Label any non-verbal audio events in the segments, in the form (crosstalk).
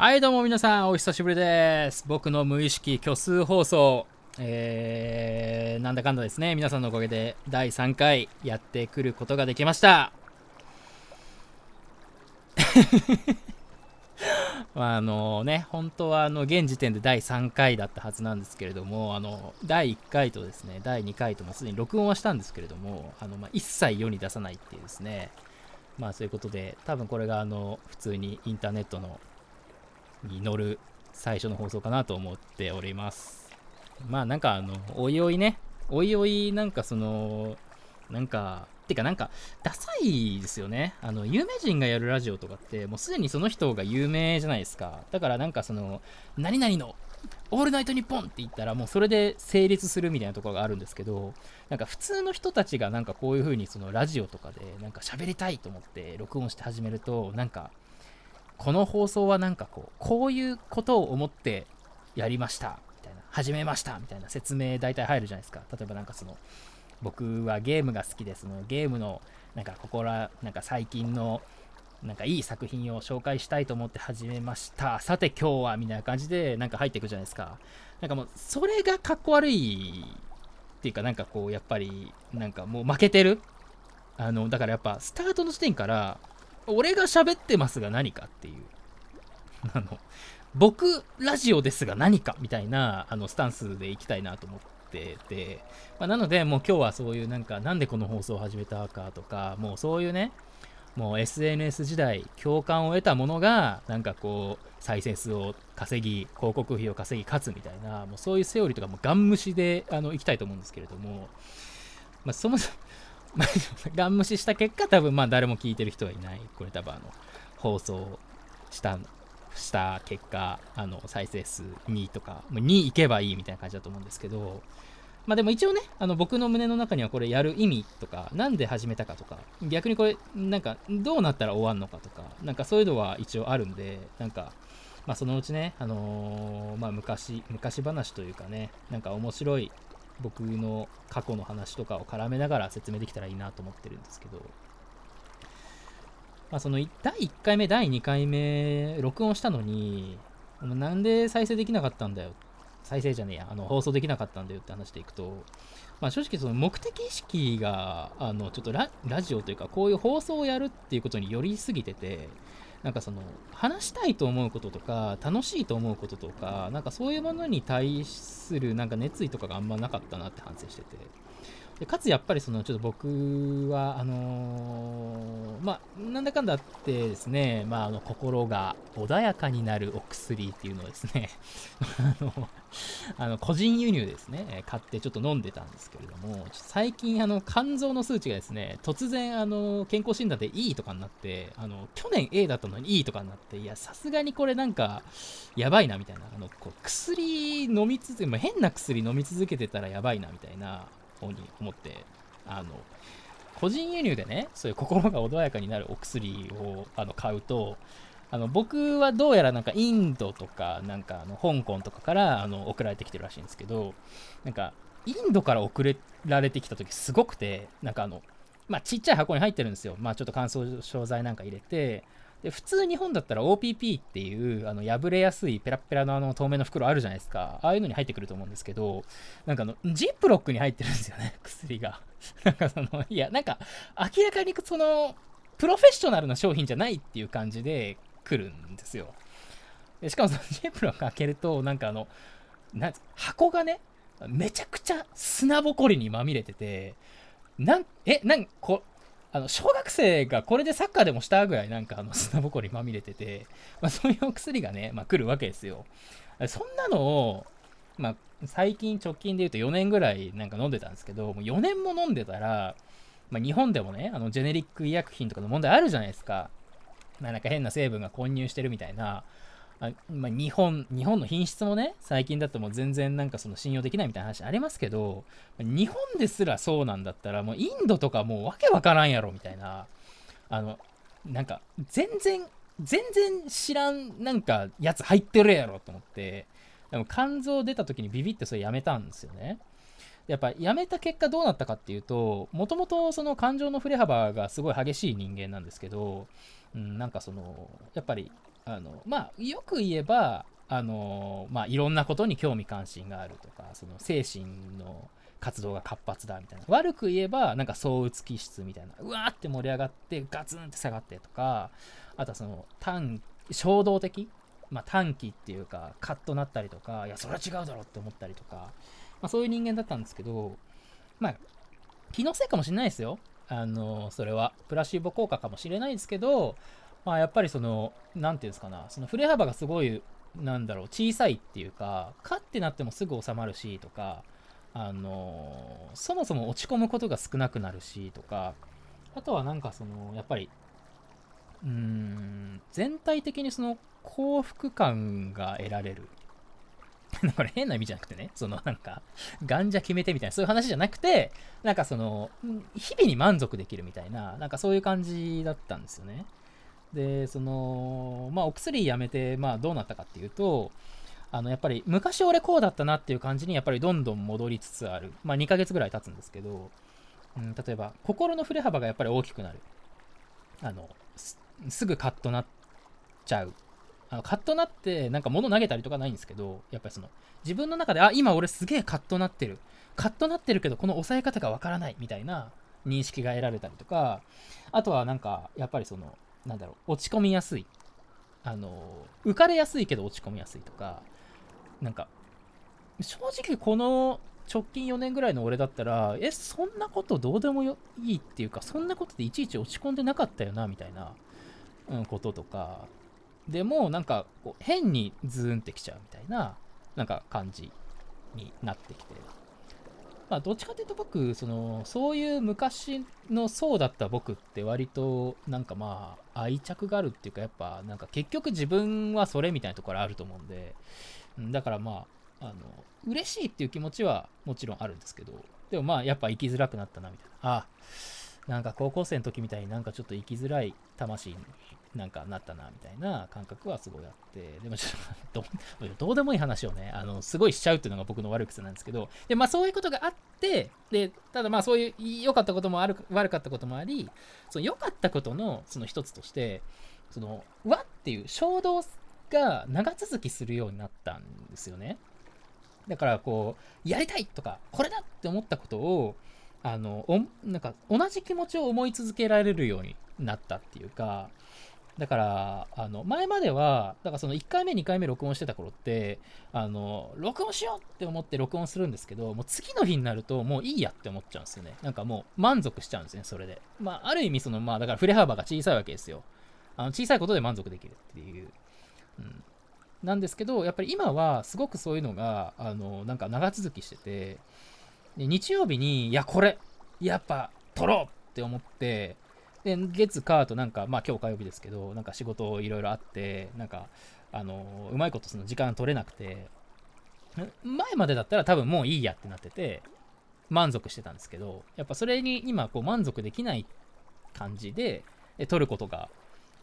はい、どうも皆さん、お久しぶりです。僕の無意識虚数放送、えー、なんだかんだですね、皆さんのおかげで第3回やってくることができました。(laughs) まあ、あのね、本当はあの現時点で第3回だったはずなんですけれども、あの第1回とですね、第2回ともすでに録音はしたんですけれども、あのまあ、一切世に出さないっていうですね、まあそういうことで、多分これがあの普通にインターネットのに乗る最初の放送かなと思っております。まあなんかあの、おいおいね、おいおいなんかその、なんか、てかなんか、ダサいですよね。あの、有名人がやるラジオとかって、もうすでにその人が有名じゃないですか。だからなんかその、何々の、オールナイトニッポンって言ったらもうそれで成立するみたいなところがあるんですけど、なんか普通の人たちがなんかこういう風にそのラジオとかでなんか喋りたいと思って録音して始めると、なんか、この放送はなんかこう、こういうことを思ってやりました、みたいな、始めました、みたいな説明大体入るじゃないですか。例えばなんかその、僕はゲームが好きで。そのゲームの、なんかここら、なんか最近の、なんかいい作品を紹介したいと思って始めました。さて今日は、みたいな感じでなんか入っていくじゃないですか。なんかもう、それがかっこ悪いっていうか、なんかこう、やっぱり、なんかもう負けてる。あの、だからやっぱ、スタートの時点から、俺が喋ってますが何かっていう。(laughs) あの、僕ラジオですが何かみたいなあのスタンスでいきたいなと思ってて、まあ、なのでもう今日はそういうなんかなんでこの放送を始めたかとかもうそういうねもう SNS 時代共感を得たものがなんかこう再生数を稼ぎ広告費を稼ぎ勝つみたいなもうそういうセオリーとかもガン無視であのいきたいと思うんですけれども、まあ、そもそも (laughs) ガン無視した結果多分まあ誰も聞いてる人はいない。これ多分あの放送したした結果あの再生数2とか2いけばいいみたいな感じだと思うんですけどまあでも一応ねあの僕の胸の中にはこれやる意味とかなんで始めたかとか逆にこれなんかどうなったら終わんのかとかなんかそういうのは一応あるんでなんかまあそのうちねあのーまあ昔昔話というかねなんか面白い僕の過去の話とかを絡めながら説明できたらいいなと思ってるんですけどまあ、その第1回目、第2回目、録音したのに、なんで再生できなかったんだよ。再生じゃねえや、あの放送できなかったんだよって話でいくと、まあ、正直、その目的意識が、あのちょっとララジオというか、こういう放送をやるっていうことによりすぎてて、なんかその話したいと思うこととか楽しいと思うこととかなんかそういうものに対するなんか熱意とかがあんまなかったなって反省してて。でかつやっぱりそのちょっと僕はあのーまあなんだかんだってですね、まあ、あの心が穏やかになるお薬っていうのをですね (laughs) あのあの個人輸入ですね買ってちょっと飲んでたんですけれども最近あの肝臓の数値がですね突然あの健康診断でいいとかになってあの去年 A だったのにいいとかになっていやさすがにこれなんかやばいなみたいなあのこう薬飲み続け、まあ、変な薬飲み続けてたらやばいなみたいな方に思ってあの個人輸入でねそういう心が穏やかになるお薬をあの買うとあの僕はどうやらなんかインドとかなんかあの香港とかからあの送られてきてるらしいんですけどなんかインドから送られてきた時すごくてなんかあのまあちっちゃい箱に入ってるんですよ。まあちょっと乾燥剤なんか入れてで普通日本だったら OPP っていうあの破れやすいペラペラのあの透明の袋あるじゃないですか。ああいうのに入ってくると思うんですけどなんかあのジップロックに入ってるんですよね (laughs) 薬が。(laughs) なんかそのいやなんか明らかにそのプロフェッショナルな商品じゃないっていう感じで来るんですよ。でしかもそのジップロック開けるとなんかあのな箱がねめちゃくちゃ砂ぼこりにまみれててなんえなんこあの小学生がこれでサッカーでもしたぐらいなんかあの砂ぼこりまみれてて、まあ、そういうお薬がね、まあ、来るわけですよ。そんなのを、まあ、最近直近で言うと4年ぐらいなんか飲んでたんですけど、もう4年も飲んでたら、まあ、日本でもね、あのジェネリック医薬品とかの問題あるじゃないですか。まあ、なんか変な成分が混入してるみたいな。あまあ、日本日本の品質もね最近だともう全然なんかその信用できないみたいな話ありますけど日本ですらそうなんだったらもうインドとかもうわけわからんやろみたいなあのなんか全然全然知らんなんかやつ入ってるやろと思ってでも肝臓出た時にビビってそれやめたんですよね。やっぱやめた結果どうなったかっていうともともとその感情の振れ幅がすごい激しい人間なんですけど、うん、なんかそのやっぱりあのまあよく言えばあのまあいろんなことに興味関心があるとかその精神の活動が活発だみたいな。悪く言えばなんか躁うつ気質みたいな。うわーって盛り上がってガツンって下がってとかあとはその短衝動的まあ短期っていうかカッとなったりとかいやそれは違うだろって思ったりとか、まあ、そういう人間だったんですけどまあ気のせいかもしれないですよ。あのそれは。プラシーボ効果かもしれないですけどまあやっぱりその何て言うんですかなその振れ幅がすごいなんだろう小さいっていうかカッてなってもすぐ収まるしとかあのそもそも落ち込むことが少なくなるしとかあとはなんかそのやっぱりうーん全体的にその幸福感が得られる (laughs) これ変な意味じゃなくてね、そのなんか、ガンジャ決めてみたいな、そういう話じゃなくて、なんかその、日々に満足できるみたいな、なんかそういう感じだったんですよね。で、その、まあお薬やめて、まあどうなったかっていうと、あのやっぱり昔俺こうだったなっていう感じにやっぱりどんどん戻りつつある。まあ2ヶ月ぐらい経つんですけど、うん、例えば心の振れ幅がやっぱり大きくなる。あの、すぐカッとなっちゃう。あのカッとなってなんか物投げたりとかないんですけど、やっぱりその自分の中で、あ、今俺すげえカッとなってる。カッとなってるけどこの押さえ方がわからないみたいな認識が得られたりとか、あとはなんかやっぱりその、なんだろう、落ち込みやすい。あの、浮かれやすいけど落ち込みやすいとか、なんか、正直この直近4年ぐらいの俺だったら、え、そんなことどうでもいいっていうか、そんなことでいちいち落ち込んでなかったよな、みたいな、うん、こととか、でもなんかこう変にズーンってきちゃうみたいな、なんか感じになってきて。まあ、どっちかというと僕、その、そういう昔のそうだった僕って割と、なんかまあ、愛着があるっていうか、やっぱ、なんか結局自分はそれみたいなところあると思うんで、だからまあ、あの、嬉しいっていう気持ちはもちろんあるんですけど、でもまあ、やっぱ生きづらくなったな、みたいな。あなんか高校生の時みたいになんかちょっと生きづらい魂になんかなったな、みたいな感覚はすごいあって、でもちょっとど、(laughs) うでもいい話をね、あの、すごいしちゃうっていうのが僕の悪い癖なんですけど、で、まあそういうことがあって、で、ただまあそういう良かったこともある、悪かったこともあり、その良かったことのその一つとして、その、わっていう衝動が長続きするようになったんですよね。だからこう、やりたいとか、これだって思ったことを、あの、なんか同じ気持ちを思い続けられるようになったっていうか、だから、あの、前までは、だからその1回目、2回目録音してた頃って、あの、録音しようって思って録音するんですけど、もう次の日になるともういいやって思っちゃうんですよね。なんかもう満足しちゃうんですね、それで。まあ、ある意味その、まあ、だから振れ幅が小さいわけですよ。あの小さいことで満足できるっていう。うん。なんですけど、やっぱり今はすごくそういうのが、あの、なんか長続きしてて、で日曜日に、いや、これ、やっぱ撮ろうって思って、で、月、火となんか、まあ今日火曜日ですけど、なんか仕事いろいろあって、なんか、あの、うまいことその時間取れなくて、前までだったら多分もういいやってなってて、満足してたんですけど、やっぱそれに今こう満足できない感じで、取ることが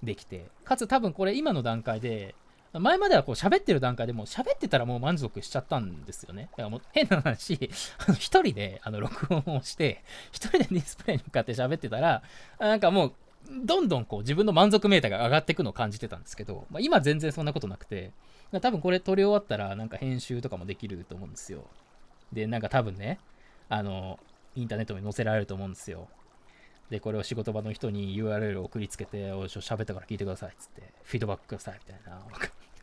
できて、かつ多分これ今の段階で、前まではこう喋ってる段階でも喋ってたらもう満足しちゃったんですよね。だからもう変な話、(laughs) 一人であの録音をして、一人でディスプレイに向かって喋ってたら、なんかもう、どんどんこう自分の満足メーターが上がっていくのを感じてたんですけど、まあ、今全然そんなことなくて、多分これ撮り終わったらなんか編集とかもできると思うんですよ。で、なんか多分ね、あの、インターネットに載せられると思うんですよ。で、これを仕事場の人に URL を送りつけて、おいしょ、喋ったから聞いてくださいっつって、フィードバックくださいみたいな。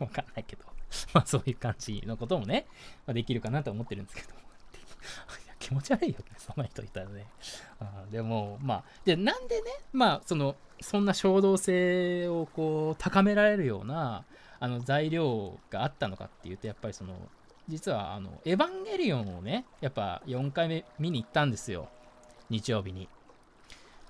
わかんないけど。(laughs) まあそういう感じのこともね、まあ、できるかなと思ってるんですけど。(laughs) 気持ち悪いよね、そんな人いたらね。あでも、まあ、で、なんでね、まあ、その、そんな衝動性をこう、高められるような、あの、材料があったのかっていうと、やっぱりその、実は、あの、エヴァンゲリオンをね、やっぱ4回目見に行ったんですよ。日曜日に。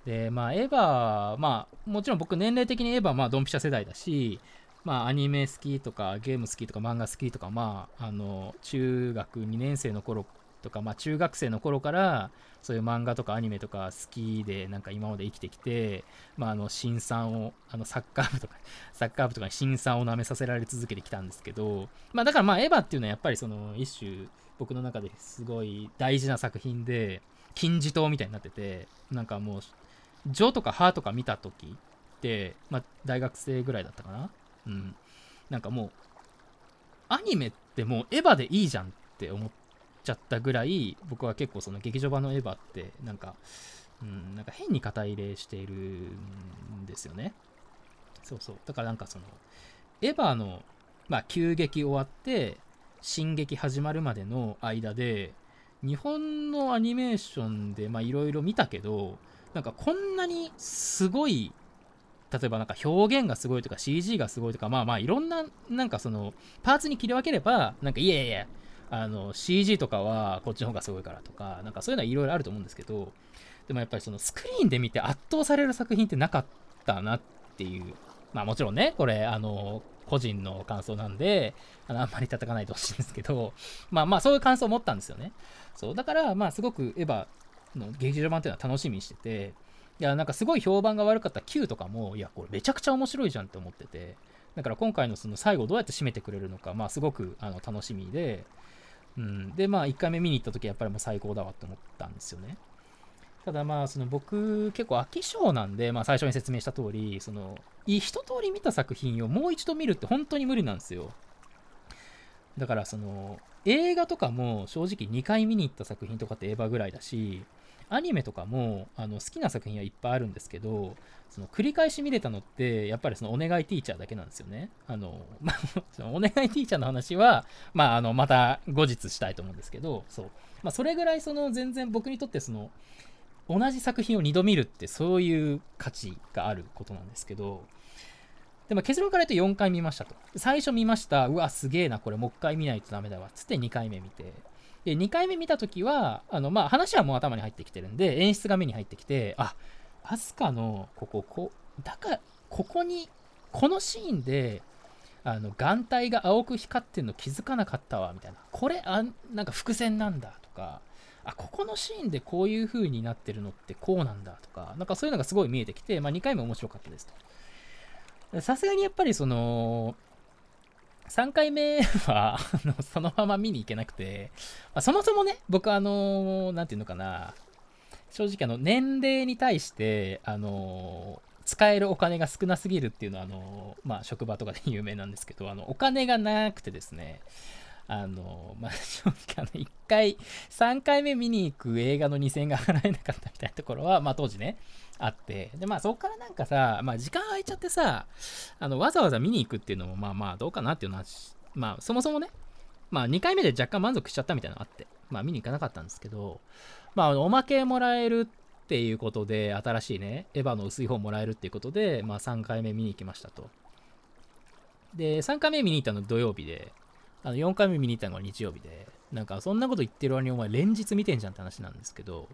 で、まあ、エヴァ、まあ、もちろん僕年齢的にエヴァ、まあ、ドンピシャ世代だし、まあ、アニメ好きとか、ゲーム好きとか、漫画好きとか、まあ、あの、中学2年生の頃とか、まあ、中学生の頃から、そういう漫画とかアニメとか好きで、なんか今まで生きてきて、まあ、あの、新産を、あの、サッカー部とか、(laughs) サッカー部とかに新産を舐めさせられ続けてきたんですけど、まあ、だからまあ、エヴァっていうのはやっぱりその、一種、僕の中ですごい大事な作品で、金字塔みたいになってて、なんかもう、ジョとかハとか見た時って、まあ、大学生ぐらいだったかなうん。なんかもうアニメってもうエヴァでいいじゃんって思っちゃったぐらい僕は結構その劇場版のエヴァってなんか、うん、なんか変に肩入れしているんですよねそうそうだからなんかそのエヴァの、まあ、急激終わって進撃始まるまでの間で日本のアニメーションでいろいろ見たけどなんかこんなにすごい例えばなんか表現がすごいとか CG がすごいとかまあまあいろんななんかそのパーツに切り分ければなんかいやいやあの CG とかはこっちの方がすごいからとかなんかそういうのはいろいろあると思うんですけどでもやっぱりそのスクリーンで見て圧倒される作品ってなかったなっていう。まあもちろんねこれあの個人の感想なんであのあんまり叩かないでほしいんですけどまあまあそういう感想を持ったんですよね。そうだからまあすごくエヴァの劇場版っていうのは楽しみにしてていやなんかすごい評判が悪かった Q とかもいやこれめちゃくちゃ面白いじゃんって思ってて。だから今回のその最後どうやって締めてくれるのかまあすごくあの楽しみで、うん、でまあ1回目見に行った時やっぱりもう最高だわって思ったんですよね。ただまあその僕結構飽き性なんで、まあ、最初に説明した通りその一通り見た作品をもう一度見るって本当に無理なんですよ。だからその映画とかも正直2回見に行った作品とかってエヴァぐらいだしアニメとかもあの好きな作品はいっぱいあるんですけどその繰り返し見れたのってやっぱりそのお願いティーチャーだけなんですよね。あの、(laughs) まそのお願いティーチャーの話は、まあ、あのまた後日したいと思うんですけどそう、まあ、それぐらいその全然僕にとってその同じ作品を2度見るってそういう価値があることなんですけどでも結論から言うと4回見ましたと。最初見ました。うわ、すげえな、これもう一回見ないとダメだわ。つって2回目見て。で、2回目見たときは、あの、まあ、話はもう頭に入ってきてるんで、演出が目に入ってきて、あ、アスカの、ここ、こう、だから、ここに、このシーンで、あの、眼帯が青く光ってるの気づかなかったわ、みたいな。これ、あなんか伏線なんだ、とか、あ、ここのシーンでこういう風になってるのってこうなんだ、とか、なんかそういうのがすごい見えてきて、まあ、2回目面白かったですと。さすがにやっぱりその、3回目は (laughs) そのまま見に行けなくて、まあ、そもそもね、僕あの、なんて言うのかな、正直あの、年齢に対して、あの、使えるお金が少なすぎるっていうのは、あの、まあ、職場とかで有名なんですけど、あの、お金がなくてですね、あの、まあ、正直あの、1回、3回目見に行く映画の2000円が払えなかったみたいなところは、まあ、当時ね、あって、で、まあ、そこからなんかさ、まあ、時間空いちゃってさ、あの、わざわざ見に行くっていうのも、まあまあ、どうかなっていうのは、まあ、そもそもね、まあ、2回目で若干満足しちゃったみたいなのがあって、まあ、見に行かなかったんですけど、まあ、おまけもらえるっていうことで、新しいね、エヴァの薄い方もらえるっていうことで、まあ、3回目見に行きましたと。で、3回目見に行ったの土曜日で、あの4回目見に行ったのが日曜日で、なんかそんなこと言ってる割にお前連日見てんじゃんって話なんですけど、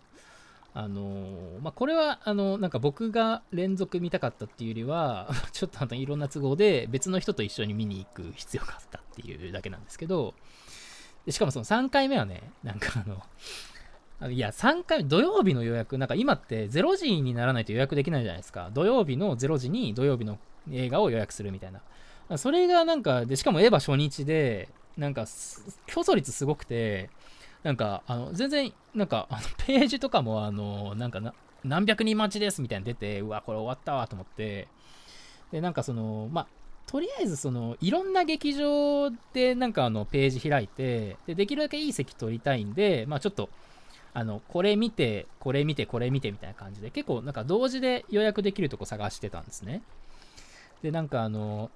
あの、まあ、これは、あの、なんか僕が連続見たかったっていうよりは、(laughs) ちょっとあのいろんな都合で別の人と一緒に見に行く必要があったっていうだけなんですけど、でしかもその3回目はね、なんかあの、あのいや、3回目、土曜日の予約、なんか今って0時にならないと予約できないじゃないですか。土曜日の0時に土曜日の映画を予約するみたいな。それがなんか、で、しかもエヴァ初日で、なんか、競争率すごくて、なんか、あの、全然、なんか、あのページとかも、あの、なんかな、何百人待ちですみたいに出て、うわ、これ終わったわと思って、で、なんかその、ま、とりあえずその、いろんな劇場でなんかあの、ページ開いて、で、できるだけいい席取りたいんで、まあちょっと、あの、これ見て、これ見て、これ見てみたいな感じで、結構なんか同時で予約できるとこ探してたんですね。で、なんかあの、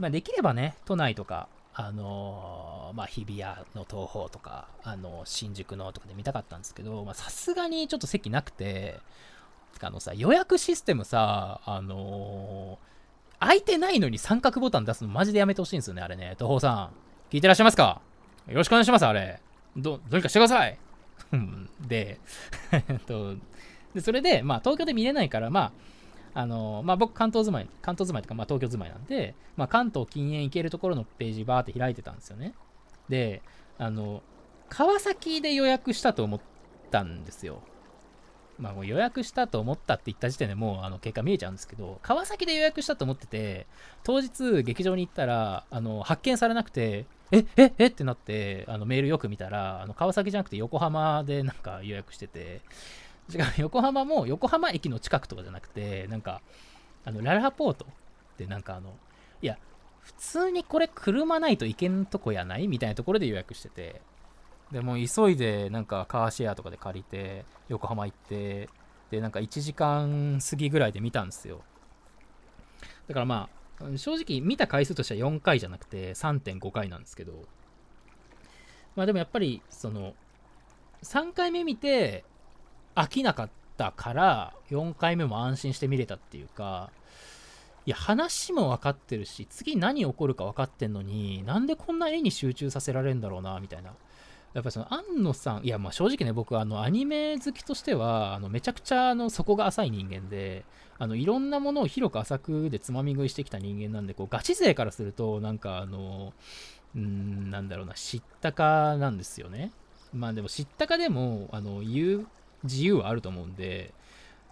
まあできればね、都内とか、あのー、まあ、日比谷の東宝とか、あのー、新宿のとかで見たかったんですけど、さすがにちょっと席なくて、あのさ、予約システムさ、あのー、空いてないのに三角ボタン出すのマジでやめてほしいんですよね、あれね。東宝さん。聞いてらっしゃいますか？よろしくお願いします、あれ。ど、どうにかしてください。(laughs) で、えっと、で、それで、まあ、東京で見れないから、まあ、あのまあ、僕、関東住まい、関東住まいとか、まあ、東京住まいなんで、まあ、関東禁煙行けるところのページバーって開いてたんですよね。で、あの、川崎で予約したと思ったんですよ。まあ、もう予約したと思ったって言った時点でもうあの結果見えちゃうんですけど、川崎で予約したと思ってて、当日劇場に行ったら、あの発見されなくて、え、え、えってなって、あのメールよく見たら、あの川崎じゃなくて横浜でなんか予約してて、違う、横浜も横浜駅の近くとかじゃなくて、なんか、あの、ララポートってなんかあの、いや、普通にこれ車ないといけんとこやない？みたいなところで予約してて。でも急いでなんかカーシェアとかで借りて横浜行ってでなんか1時間過ぎぐらいで見たんですよ。だからまあ正直見た回数としては4回じゃなくて3.5回なんですけど。まあでもやっぱりその3回目見て飽きなかったから4回目も安心して見れたっていうかいや話も分かってるし次何起こるか分かってんのになんでこんな絵に集中させられるんだろうなみたいな。やっぱその安野さんいやまあ正直ね僕あのアニメ好きとしてはあのめちゃくちゃあの底が浅い人間であのいろんなものを広く浅くでつまみ食いしてきた人間なんでこうガチ勢からするとなんかあのうんなんだろうな知ったかなんですよね。まあでも知ったかでもあの言う自由はあると思うんで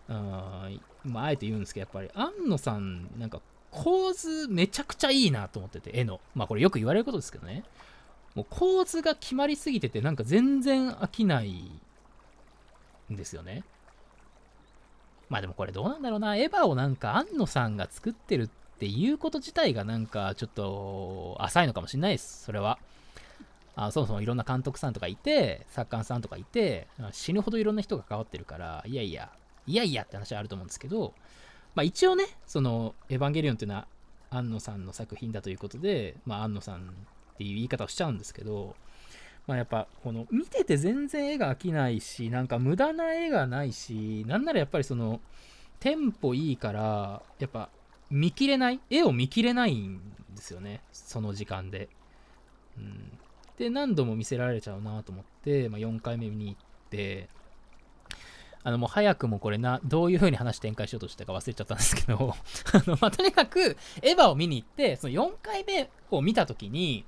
あまああえて言うんですけどやっぱり安野さんなんか構図めちゃくちゃいいなと思ってて絵の。まあこれよく言われることですけどね。もう構図が決まりすぎててなんか全然飽きないんですよね。まあでもこれどうなんだろうな。エヴァをなんか安野さんが作ってるっていうこと自体がなんかちょっと浅いのかもしれないです。それは。あそもそもいろんな監督さんとかいて作家さんとかいて死ぬほどいろんな人が関わってるからいやいやいやいやって話はあると思うんですけどまあ一応ねその「エヴァンゲリオン」っていうのは安野さんの作品だということで、まあ、安野さんっていう言い方をしちゃうんですけど、まあ、やっぱこの見てて全然絵が飽きないしなんか無駄な絵がないしなんならやっぱりそのテンポいいからやっぱ見切れない絵を見切れないんですよねその時間で。うん、で何度も見せられちゃうなと思って、まあ、4回目見に行ってあのもう早くもこれなどういう風に話展開しようとしたか忘れちゃったんですけど (laughs) あの、まあ、とにかくエヴァを見に行ってその4回目を見た時に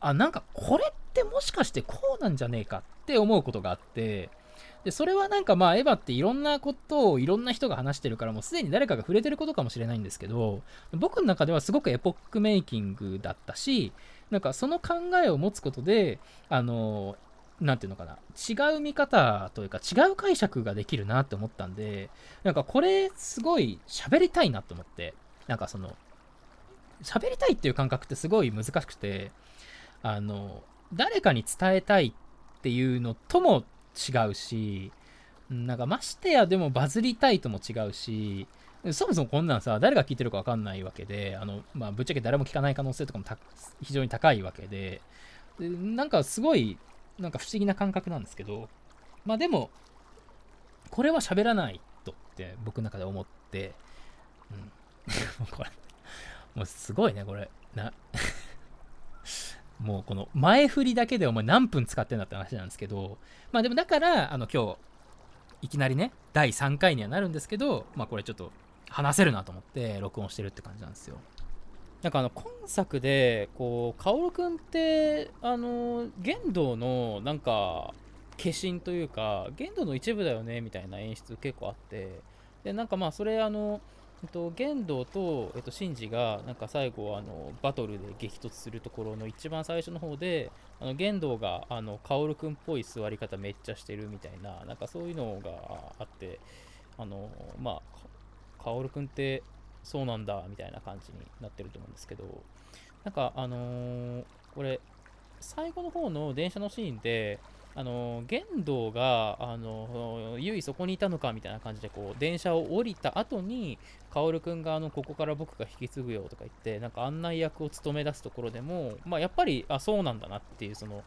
あなんかこれってもしかしてこうなんじゃねえかって思うことがあってでそれはなんかまあエヴァっていろんなことをいろんな人が話してるからもうすでに誰かが触れてることかもしれないんですけど僕の中ではすごくエポックメイキングだったしなんかその考えを持つことであの何て言うのかな違う見方というか違う解釈ができるなって思ったんでなんかこれすごい喋りたいなと思ってなんかその喋りたいっていう感覚ってすごい難しくてあの誰かに伝えたいっていうのとも違うしなんかましてやでもバズりたいとも違うしそもそもこんなんさ誰が聞いてるか分かんないわけであの、まあ、ぶっちゃけ誰も聞かない可能性とかも非常に高いわけで。でなんかすごいなんか不思議な感覚なんですけどまあでもこれは喋らないとって僕の中で思ってうん。(laughs) これもうすごいねこれ。な (laughs) もうこの前振りだけでお前何分使ってんだって話なんですけど、まあでもだから、あの今日、いきなりね、第3回にはなるんですけど、まあこれちょっと話せるなと思って録音してるって感じなんですよ。なんかあの今作でこう薫君ってあの玄道のなんか化身というか玄道の一部だよねみたいな演出結構あってでなんかまあそれあのえっと、玄道と、えっと、シンジがなんか最後あのバトルで激突するところの一番最初の方であの玄道があの薫君っぽい座り方めっちゃしてるみたいななんかそういうのがあってあのまあ薫君ってそうなんだみたいな感じになってると思うんですけどなんかあのー、これ最後の方の電車のシーンであの玄道があのゆいそこにいたのかみたいな感じでこう電車を降りた後に薫君があのここから僕が引き継ぐよとか言ってなんか案内役を務め出すところでも、まあ、やっぱりあそうなんだなっていうその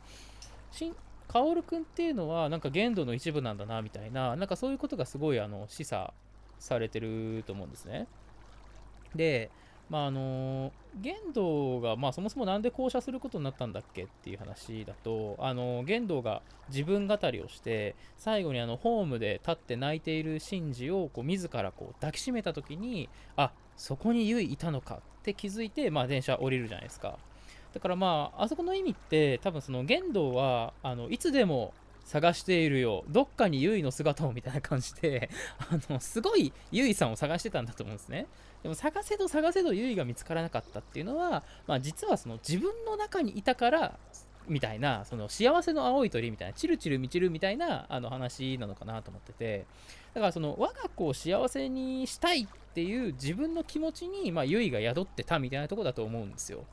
薫君っていうのはなんか玄道の一部なんだなみたいななんかそういうことがすごいあの示唆されてると思うんですね。でまああの玄道が、まあ、そもそも何で降車することになったんだっけっていう話だと、あの玄道が自分語りをして最後にあのホームで立って泣いているシンジをこう自らこう抱きしめた時にあそこにユイいたのかって気づいて、まあ、電車降りるじゃないですか。だからまああそこの意味って多分その玄道はあのいつでも探しているよ。どっかにユイの姿をみたいな感じで (laughs) あのすごいユイさんを探してたんだと思うんですね。でも探せど探せどユイが見つからなかったっていうのは、まあ、実はその自分の中にいたからみたいなその幸せの青い鳥みたいなチルチル満ちるみたいなあの話なのかなと思ってて。だからその我が子を幸せにしたいっていう自分の気持ちに、まあ、結が宿ってたみたいなとこだと思うんですよ。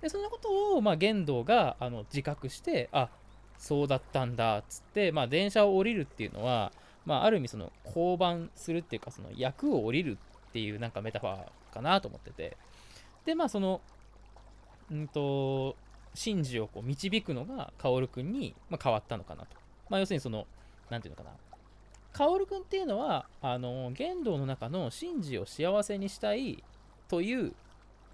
でそんなことを、まあ、玄道があの自覚してあそうだったんだっつって、まあ、電車を降りるっていうのは、まあ、ある意味その降板するっていうかその役を降りるっていうなんかメタファーかなと思ってて。でまあそのうんとシンジをこう導くのが薫君に、まあ、変わったのかなと、まあ、要するにその何て言うのかな。薫君っていうのはあの玄道の中のシンジを幸せにしたいという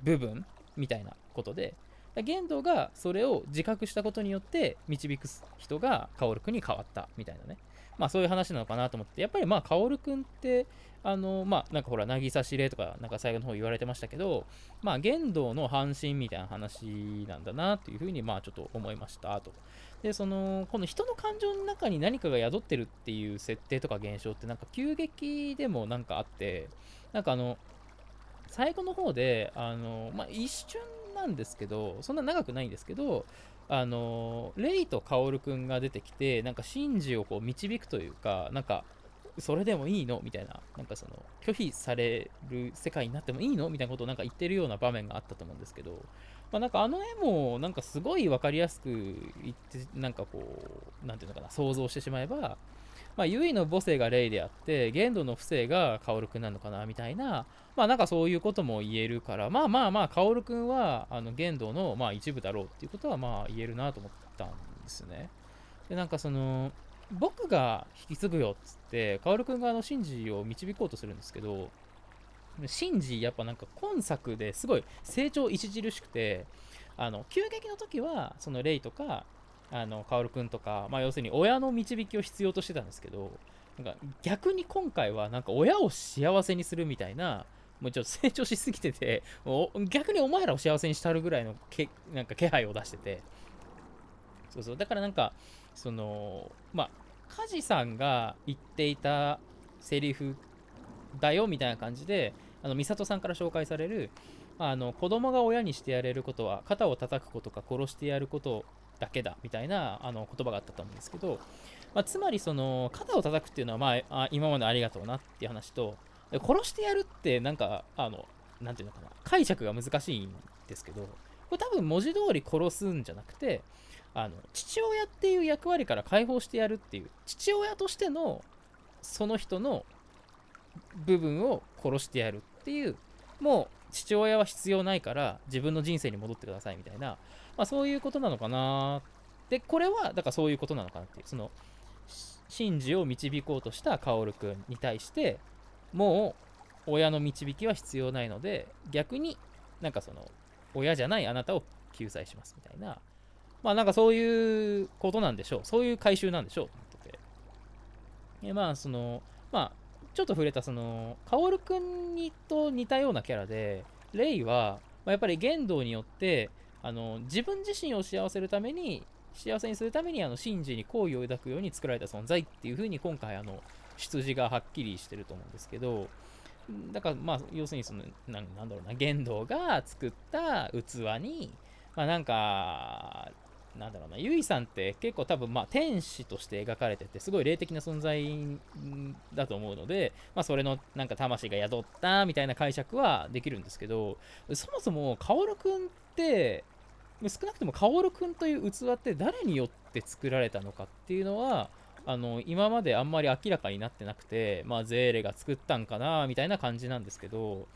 部分みたいなことで玄道がそれを自覚したことによって導く人が薫君に変わったみたいなね。まあそういう話なのかなと思ってやっぱりまあ薫君ってあのまあなんかほら渚司令とかなんか最後の方言われてましたけどまあ玄道の半身みたいな話なんだなっていうふうにまあちょっと思いましたと。でそのこの人の感情の中に何かが宿ってるっていう設定とか現象ってなんか急激でもなんかあってなんかあの最後の方であの、まあ、一瞬なんですけどそんな長くないんですけどあのレイとカオルくんが出てきてなんかシンジをこう導くというかなんかそれでもいいの？みたいななんかその拒否される世界になってもいいの？みたいなことをなんか言ってるような場面があったと思うんですけど、まあ、なんかあの絵もなんかすごい分かりやすく言ってなんかこう何て言うのかな想像してしまえばまあ、ユイの母性がレイであって、玄度の不正がカオルくんなのかなみたいな、まあなんかそういうことも言えるから、まあまあまあ、カオルくんは、あの、玄度の、まあ一部だろうっていうことは、まあ言えるなと思ったんですね。で、なんかその、僕が引き継ぐよっつって、カオルくんがあの、シンジを導こうとするんですけど、シンジ、やっぱなんか今作ですごい成長著しくて、あの、急激の時は、そのレイとか、あの薫君とか、まあ、要するに親の導きを必要としてたんですけどなんか逆に今回はなんか親を幸せにするみたいなもうちょっと成長しすぎてて逆にお前らを幸せにしたるぐらいのけなんか気配を出してて。そうそう。だからなんかそのまあ梶さんが言っていたセリフだよみたいな感じであの美里さんから紹介されるあの子供が親にしてやれることは肩を叩くことか殺してやることだけだみたいなあの言葉があったと思うんですけど、まあ、つまりその肩を叩くっていうのは、まあ、今までありがとうなっていう話と殺してやるってなんかあのなんていうのかな解釈が難しいんですけどこれ多分文字通り殺すんじゃなくてあの父親っていう役割から解放してやるっていう父親としてのその人の部分を殺してやるっていうもう父親は必要ないから自分の人生に戻ってくださいみたいなまあ、そういうことなのかな。でこれはだからそういうことなのかなっていう。その真珠を導こうとした薫君に対してもう親の導きは必要ないので逆になんかその親じゃないあなたを救済しますみたいな。まあなんかそういうことなんでしょう。そういう回収なんでしょう。と思っててでまあそのまあちょっと触れたその薫君にと似たようなキャラでレイは、まあ、やっぱり言動によってあの自分自身を幸せるために幸せにするためにあのシンジに好意を抱くように作られた存在っていう風に今回あの出自がはっきりしてると思うんですけどだからまあ要するにそのなんだろうな言動が作った器にまあなんかなんだろうな、ゆいさんって結構多分まあ天使として描かれてて、すごい霊的な存在だと思うので、まあそれのなんか魂が宿ったみたいな解釈はできるんですけど、そもそも薫くんって、少なくとも薫くんという器って誰によって作られたのかっていうのはあの今まであんまり明らかになってなくて、まあ、ゼーレが作ったんかなみたいな感じなんですけど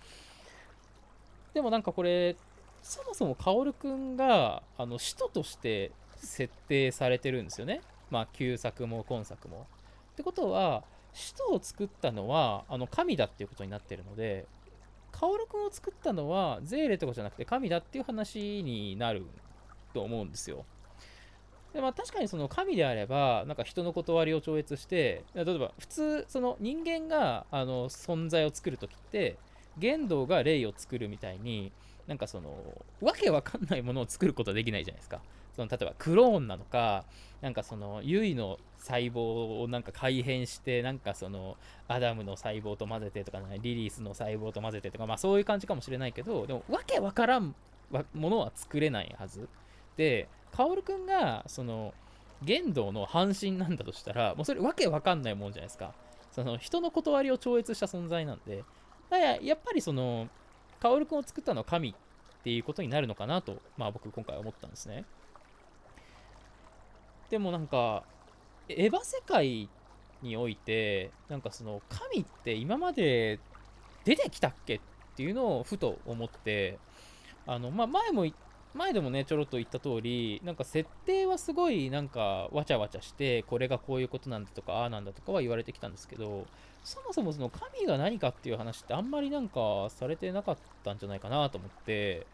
でもなんかこれそもそも薫くんがあの使徒として設定されてるんですよねまあ旧作も今作も。ってことは使徒を作ったのはあの神だっていうことになってるので薫君を作ったのはゼーレとかじゃなくて神だっていう話になると思うんですよ。でまあ、確かにその神であればなんか人の断りを超越して例えば普通その人間があの存在を作る時って言動が霊を作るみたいになんかそのわけわかんないものを作ることはできないじゃないですか。その例えばクローンなのかなんかそのユイの細胞をなんか改変してなんかそのアダムの細胞と混ぜてとか、ね、リリースの細胞と混ぜてとかまあそういう感じかもしれないけどでもわけわからんものは作れないはず。で薫君がその玄道の半身なんだとしたらもうそれわけわかんないもんじゃないですか。その人の断りを超越した存在なんで。だからやっぱりその薫君を作ったのは神っていうことになるのかなとまあ僕今回思ったんですね。でもなんかエヴァ世界においてなんかその神って今まで出てきたっけっていうのをふと思ってあの、まあ、前も前でもねちょろっと言った通りなんか設定はすごいなんかわちゃわちゃしてこれがこういうことなんだとかああなんだとかは言われてきたんですけどそもそもその神が何かっていう話ってあんまりなんかされてなかったんじゃないかなと思って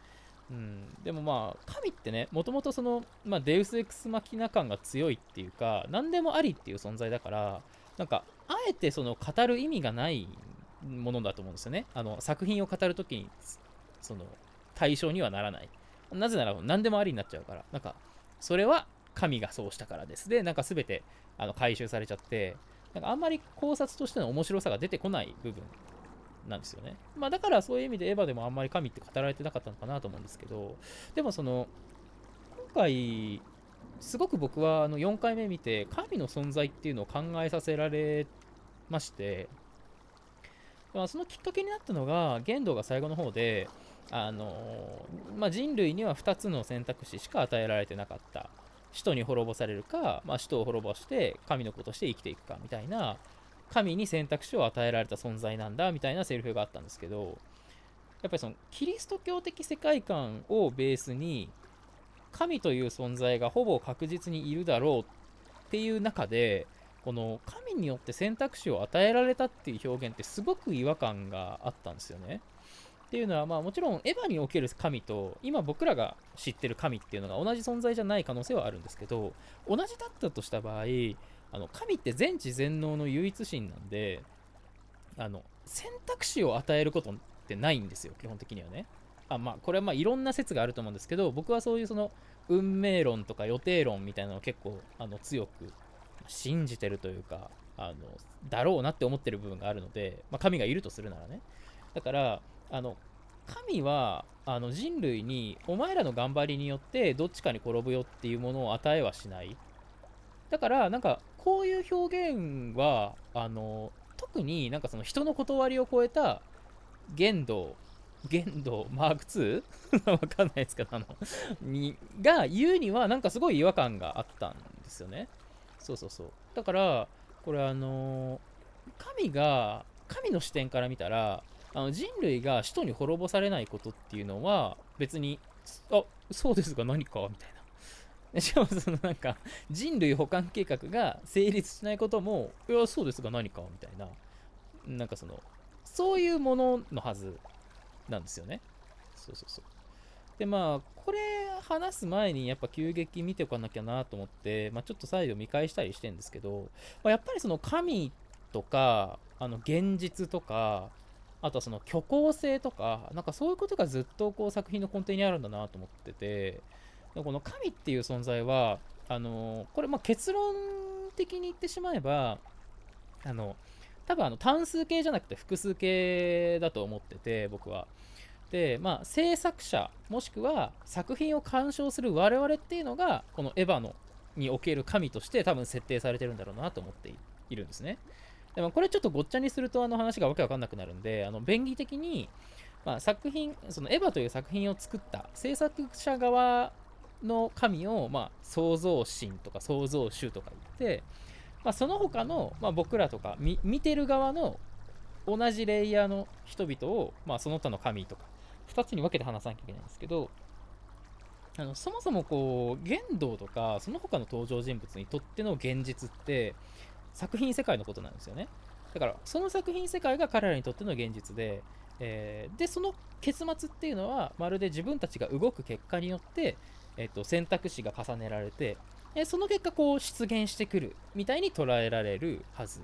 うん、でもまあ神ってねもともとその、まあ、デウス・エクス・マキナ感が強いっていうか何でもありっていう存在だからなんかあえてその語る意味がないものだと思うんですよね。あの作品を語るときにその対象にはならない。なぜなら何でもありになっちゃうから。なんかそれは神がそうしたからです。でなんか全てあの回収されちゃってなんかあんまり考察としての面白さが出てこない部分。なんですよね。まあだからそういう意味でエヴァでもあんまり神って語られてなかったのかなと思うんですけど、でもその、今回、すごく僕はあの4回目見て、神の存在っていうのを考えさせられまして、まあ、そのきっかけになったのが、玄道が最後の方で、あのまあ、人類には2つの選択肢しか与えられてなかった。使徒に滅ぼされるか、まあ、使徒を滅ぼして神の子として生きていくかみたいな、神に選択肢を与えられた存在なんだみたいなセリフがあったんですけどやっぱりそのキリスト教的世界観をベースに神という存在がほぼ確実にいるだろうっていう中でこの神によって選択肢を与えられたっていう表現ってすごく違和感があったんですよね。っていうのはまあもちろんエヴァにおける神と今僕らが知ってる神っていうのが同じ存在じゃない可能性はあるんですけど同じだったとした場合あの神って全知全能の唯一神なんであの選択肢を与えることってないんですよ基本的にはね。あまあこれはまあいろんな説があると思うんですけど僕はそういうその運命論とか予定論みたいなのを結構あの強く信じてるというかあのだろうなって思ってる部分があるので、まあ、神がいるとするならね。だからあの神はあの人類にお前らの頑張りによってどっちかに転ぶよっていうものを与えはしない。だからなんかこういう表現はあの特になんかその人の断りを超えた限度限度マーク 2? (laughs) わかんないですけどあのにが言うにはなんかすごい違和感があったんですよね。そうそうそう。だからこれあの神が神の視点から見たらあの人類が使徒に滅ぼされないことっていうのは別にあそうですが何か？みたいな。しかもそのなんか人類保管計画が成立しないこともいやそうですが何かみたいな。なんかそのそういうもののはずなんですよね。そうそうそう。でまあこれ話す前にやっぱ急激見ておかなきゃなと思って、まあ、ちょっと再度見返したりしてるんですけど、まあ、やっぱりその神とかあの現実とかあとはその虚構性とかなんかそういうことがずっとこう作品の根底にあるんだなと思っててこの神っていう存在は、あのこれ、ま結論的に言ってしまえば、あの、多分あの単数形じゃなくて複数形だと思ってて、僕は。で、まあ、制作者、もしくは作品を鑑賞する我々っていうのが、このエヴァのにおける神として多分設定されてるんだろうなと思っているんですね。でもこれちょっとごっちゃにするとあの話がわけわかんなくなるんで、あの便宜的に、まあ、作品、そのエヴァという作品を作った制作者側の神を、まあ、創造神とか創造主とか言って、まあ、その他の、まあ、僕らとか見てる側の同じレイヤーの人々を、まあ、その他の神とか2つに分けて話さなきゃいけないんですけどあのそもそもこう玄道とかその他の登場人物にとっての現実って作品世界のことなんですよね。だからその作品世界が彼らにとっての現実で、えー、でその結末っていうのはまるで自分たちが動く結果によってえっと、選択肢が重ねられて、えその結果こう出現してくるみたいに捉えられるはず。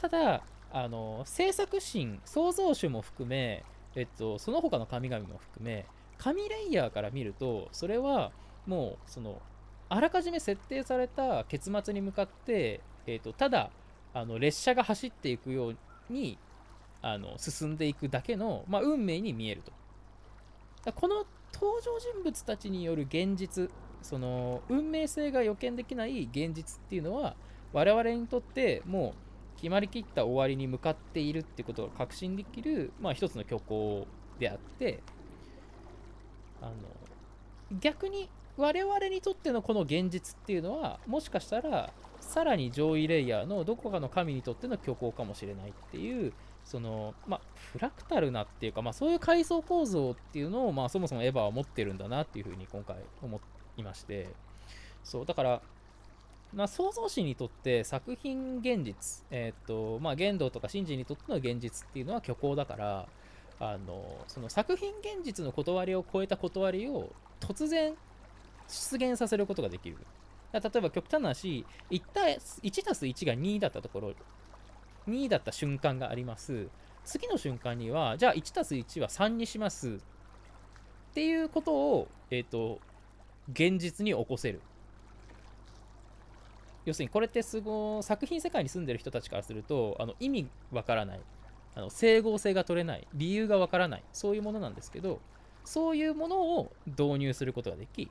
ただ、あの制作神、創造主も含め、えっと、その他の神々も含め、神レイヤーから見ると、それはもう、その、あらかじめ設定された結末に向かって、えっと、ただ、あの列車が走っていくようにあの進んでいくだけの、まあ、運命に見えると。この登場人物たちによる現実その運命性が予見できない現実っていうのは我々にとってもう決まりきった終わりに向かっているってことが確信できる、まあ、一つの虚構であってあの逆に我々にとってのこの現実っていうのはもしかしたらさらに上位レイヤーのどこかの神にとっての虚構かもしれないっていうそのまあフラクタルなっていうか、まあ、そういう階層構造っていうのを、まあ、そもそもエヴァは持ってるんだなっていうふうに今回思いましてそうだからまあ、創造主にとって作品現実、えーとまあ、玄道とか神事にとっての現実っていうのは虚構だからあのその作品現実の断りを超えた断りを突然出現させることができる。例えば極端な話 1, 1たす1が2だったところ2だった瞬間があります。次の瞬間にはじゃあ1たす1は3にします。っていうことを、えーと現実に起こせる。要するにこれってすごい作品世界に住んでる人たちからするとあの意味わからない。あの整合性が取れない。理由がわからない。そういうものなんですけどそういうものを導入することができ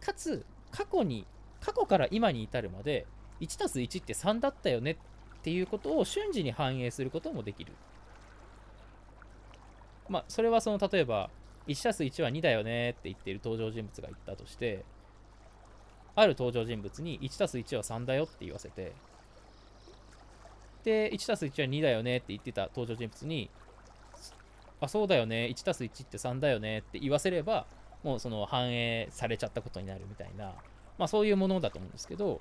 かつ過去に過去から今に至るまで 1+1 って3だったよねっていうことを瞬時に反映することもできる。まあそれはその例えば 1+1 は2だよねって言っている登場人物が言ったとしてある登場人物に 1+1 は3だよって言わせて、で、1+1 は2だよねって言ってた登場人物に、あ、そうだよね、1+1 って3だよねって言わせれば、もうその反映されちゃったことになるみたいな、まあそういうものだと思うんですけど、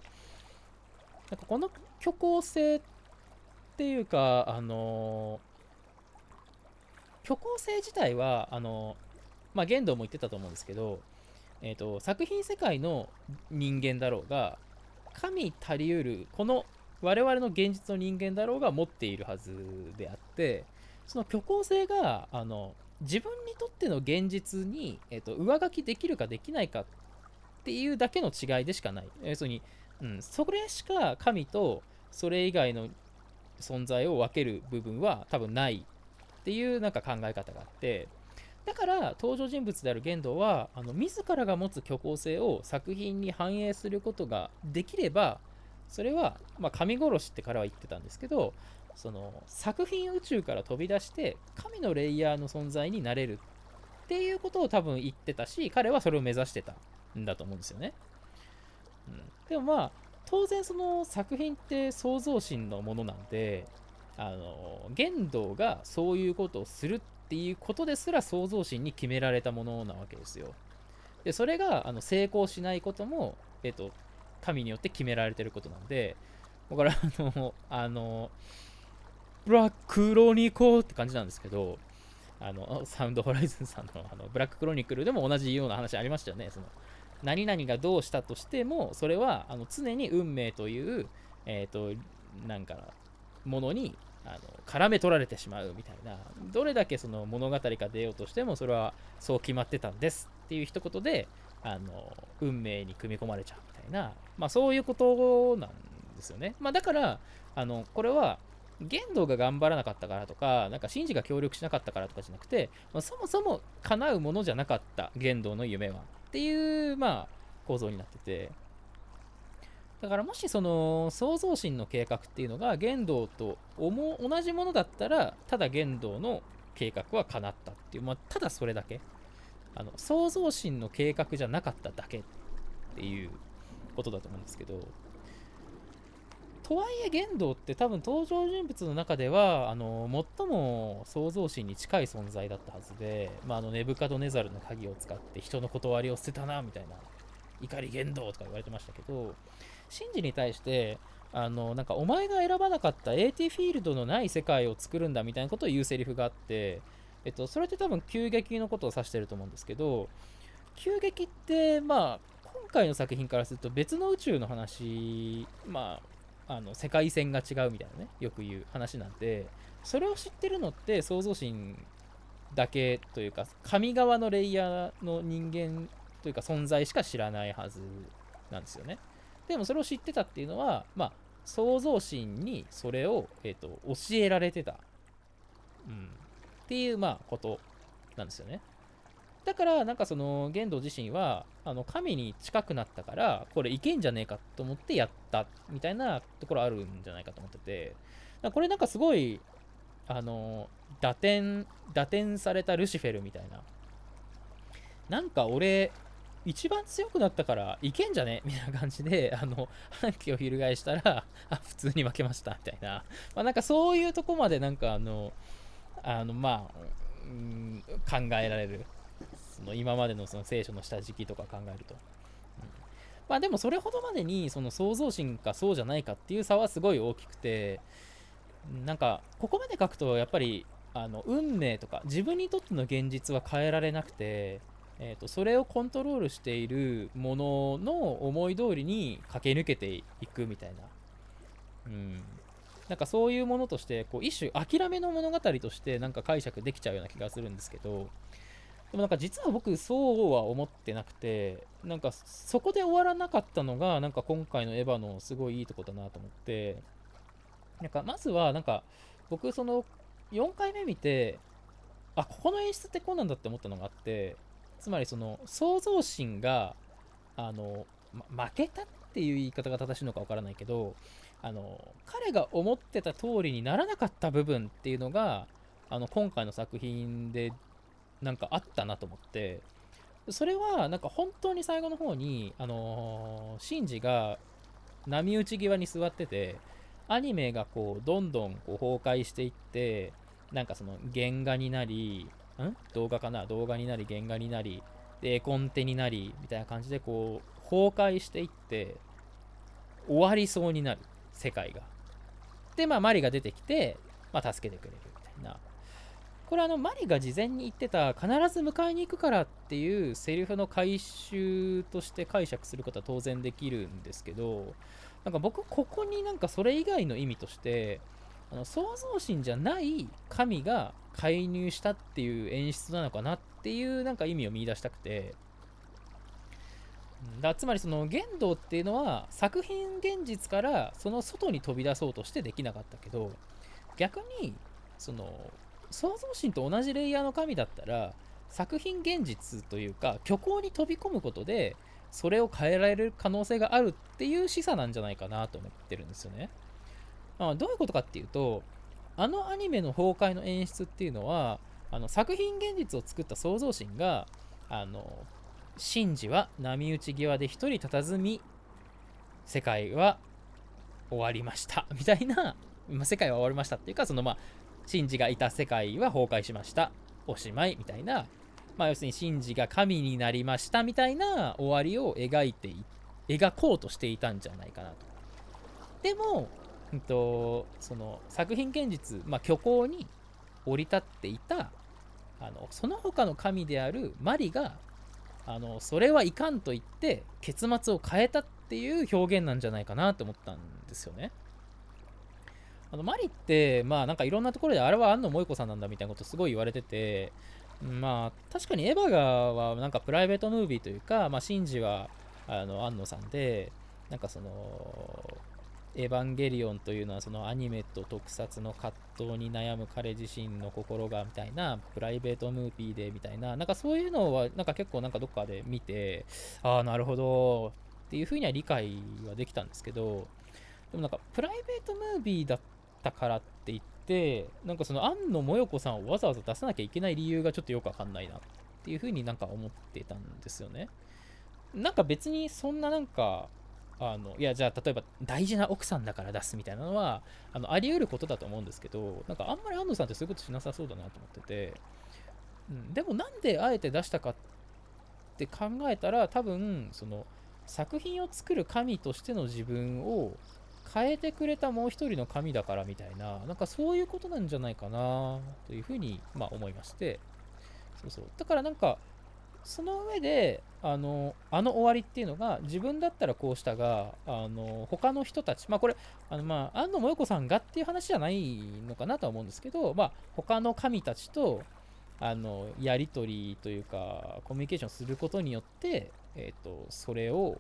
なんかこの虚構性っていうか、あの虚構性自体は、あのまあ、玄道も言ってたと思うんですけど、えーと、作品世界の人間だろうが神たりうるこの我々の現実の人間だろうが持っているはずであってその虚構性があの自分にとっての現実に、えーと、上書きできるかできないかっていうだけの違いでしかない。要するに、うん、それしか神とそれ以外の存在を分ける部分は多分ないっていうなんか考え方があってだから登場人物である玄道はあの自らが持つ虚構性を作品に反映することができればそれは、まあ、神殺しって彼は言ってたんですけどその作品宇宙から飛び出して神のレイヤーの存在になれるっていうことを多分言ってたし彼はそれを目指してたんだと思うんですよね。でもまあ当然その作品って創造心のものなんであの玄道がそういうことをするっていうことですら創造心に決められたものなわけですよ。でそれがあの成功しないことも、えっと、神によって決められてることなんで、だから、あの、あの、ブラックロニコって感じなんですけど、あの、サウンドホライズンさんのあのブラッククロニクルでも同じような話ありましたよね。その何々がどうしたとしても、それはあの常に運命という、えっ、ー、と、なんか、ものにあの絡め取られてしまうみたいなどれだけその物語が出ようとしてもそれはそう決まってたんですっていう一言であの運命に組み込まれちゃうみたいな、まあ、そういうことなんですよね、まあ、だからあのこれは玄道が頑張らなかったからとか、なんかシンジが協力しなかったからとかじゃなくて、まあ、そもそも叶うものじゃなかった玄道の夢はっていう、まあ、構造になってて、だからもしその創造神の計画っていうのが玄道と同じものだったらただ玄道の計画は叶ったっていう、まあ、ただそれだけ。あの創造神の計画じゃなかっただけっていうことだと思うんですけど。とはいえ玄道って多分登場人物の中ではあの最も創造神に近い存在だったはずで、まあ、あのネブカドネザルの鍵を使って人の断りを捨てたなみたいな怒り言動とか言われてましたけどシンジに対して、あの、なんか、お前が選ばなかった AT フィールドのない世界を作るんだみたいなことを言うセリフがあって、えっと、それって多分、急激のことを指してると思うんですけど、急激って、まあ、今回の作品からすると別の宇宙の話、まあ、あの世界線が違うみたいなね、よく言う話なんで、それを知ってるのって創造心だけというか、神側のレイヤーの人間というか存在しか知らないはずなんですよね。でもそれを知ってたっていうのは、まあ、創造心にそれを、えーと、教えられてた、うん、っていう、まあ、ことなんですよね。だからなんかその玄道自身はあの神に近くなったからこれいけんじゃねえかと思ってやったみたいなところあるんじゃないかと思っててこれなんかすごいあの打点打点されたルシフェルみたいな。なんか俺一番強くなったからいけんじゃね？(laughs) みたいな感じであの反旗を翻したらあ普通に負けましたみたいな、まあ、なんかそういうとこまでなんかあのあのまあ、うん、考えられる。その今までのその聖書の下敷きとか考えると、まあでもそれほどまでにその創造心かそうじゃないかっていう差はすごい大きくてなんかここまで書くとやっぱりあの運命とか自分にとっての現実は変えられなくて、えと、それをコントロールしているものの思い通りに駆け抜けていくみたいな、うん、なんかそういうものとしてこう一種諦めの物語としてなんか解釈できちゃうような気がするんですけどでもなんか実は僕そうは思ってなくてなんかそこで終わらなかったのがなんか今回のエヴァのすごいいいとこだなと思ってなんかまずはなんか僕その4回目見てあここの演出ってこうなんだって思ったのがあってつまりその創造心があの、ま、負けたっていう言い方が正しいのかわからないけどあの彼が思ってた通りにならなかった部分っていうのがあの今回の作品でなんかあったなと思ってそれはなんか本当に最後の方にあのー、シンジが波打ち際に座っててアニメがこうどんどんこう崩壊していってなんかその原画になりん？動画かな？動画になり原画になりで絵コンテになりみたいな感じでこう崩壊していって終わりそうになる世界が。でまあマリが出てきて、まあ、助けてくれるみたいな。これあのマリが事前に言ってた必ず迎えに行くからっていうセリフの回収として解釈することは当然できるんですけどなんか僕ここになんかそれ以外の意味としてあの創造神じゃない神が介入したっていう演出なのかなっていうなんか意味を見出したくて。だつまりその言動っていうのは作品現実からその外に飛び出そうとしてできなかったけど逆にその創造神と同じレイヤーの神だったら作品現実というか虚構に飛び込むことでそれを変えられる可能性があるっていう示唆なんじゃないかなと思ってるんですよね。まあ、どういうことかっていうとあのアニメの崩壊の演出っていうのはあの作品現実を作った創造神があのシンジは波打ち際で一人佇み世界は終わりましたみたいな、まあ、世界は終わりましたっていうかそのまあシンジがいた世界は崩壊しました。おしまいみたいな、まあ、要するにシンジが神になりましたみたいな終わりを描いて描こうとしていたんじゃないかなと。でも、うんと、その作品現実、まあ、虚構に降り立っていたあのその他の神であるマリがあのそれはいかんと言って結末を変えたっていう表現なんじゃないかなと思ったんですよね。あのマリって、まあなんかいろんなところであれは安野萌子さんなんだみたいなことすごい言われてて、まあ確かにエヴァガはなんかプライベートムービーというか、まあシンジはあの安野さんで、なんかその、エヴァンゲリオンというのはそのアニメと特撮の葛藤に悩む彼自身の心がみたいなプライベートムービーでみたいななんかそういうのはなんか結構なんかどっかで見てああなるほどっていうふうには理解はできたんですけどでもなんかプライベートムービーだっったからって言ってなんかその庵野もよこさんをわざわざ出さなきゃいけない理由がちょっとよくわかんないなっていうふうになんか思ってたんですよね。なんか別にそんななんかあのいやじゃあ例えば大事な奥さんだから出すみたいなのはあのあり得ることだと思うんですけどなんかあんまり安藤さんってそういうことしなさそうだなと思ってて、うん、でもなんであえて出したかって考えたら多分その作品を作る神としての自分を変えてくれたもう一人の神だからみたいな、なんかそういうことなんじゃないかなというふうに、まあ、思いまして、そうそう。だからなんか、その上で、あの、あの終わりっていうのが、自分だったらこうしたが、あの、他の人たち、まあこれ、あの、まあ、安野もよこさんがっていう話じゃないのかなとは思うんですけど、まあ、他の神たちと、あの、やり取りというか、コミュニケーションすることによって、えっ、ー、と、それを、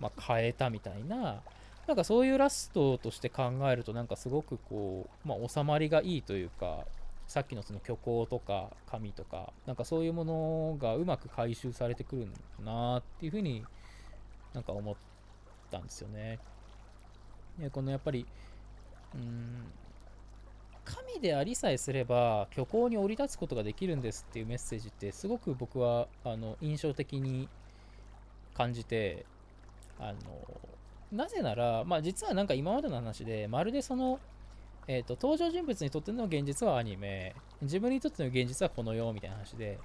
まあ、変えたみたいな、なんかそういうラストとして考えるとなんかすごくこう、まあ、収まりがいいというかさっきのその虚構とか神とかなんかそういうものがうまく回収されてくるんだなっていうふうになんか思ったんですよね。でこのやっぱりうん神でありさえすれば虚構に降り立つことができるんですっていうメッセージってすごく僕はあの印象的に感じてあのなぜなら、まあ、実はなんか今までの話でまるでその、えーと、登場人物にとっての現実はアニメ自分にとっての現実はこの世みたいな話で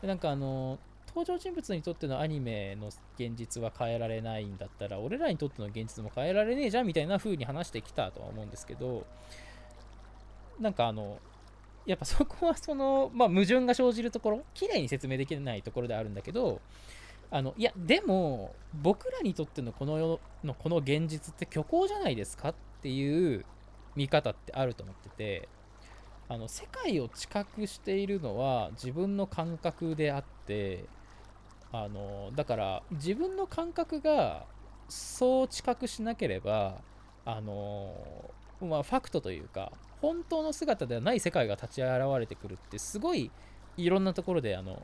でなんかあの登場人物にとってのアニメの現実は変えられないんだったら俺らにとっての現実も変えられねえじゃんみたいな風に話してきたとは思うんですけどなんかあのやっぱそこはその、まあ、矛盾が生じるところ綺麗に説明できないところであるんだけどあのいやでも僕らにとってのこの世のこの現実って虚構じゃないですかっていう見方ってあると思っててあの世界を知覚しているのは自分の感覚であってあのだから自分の感覚がそう知覚しなければあのまあ、ファクトというか本当の姿ではない世界が立ち現れてくるってすごいいろんなところであの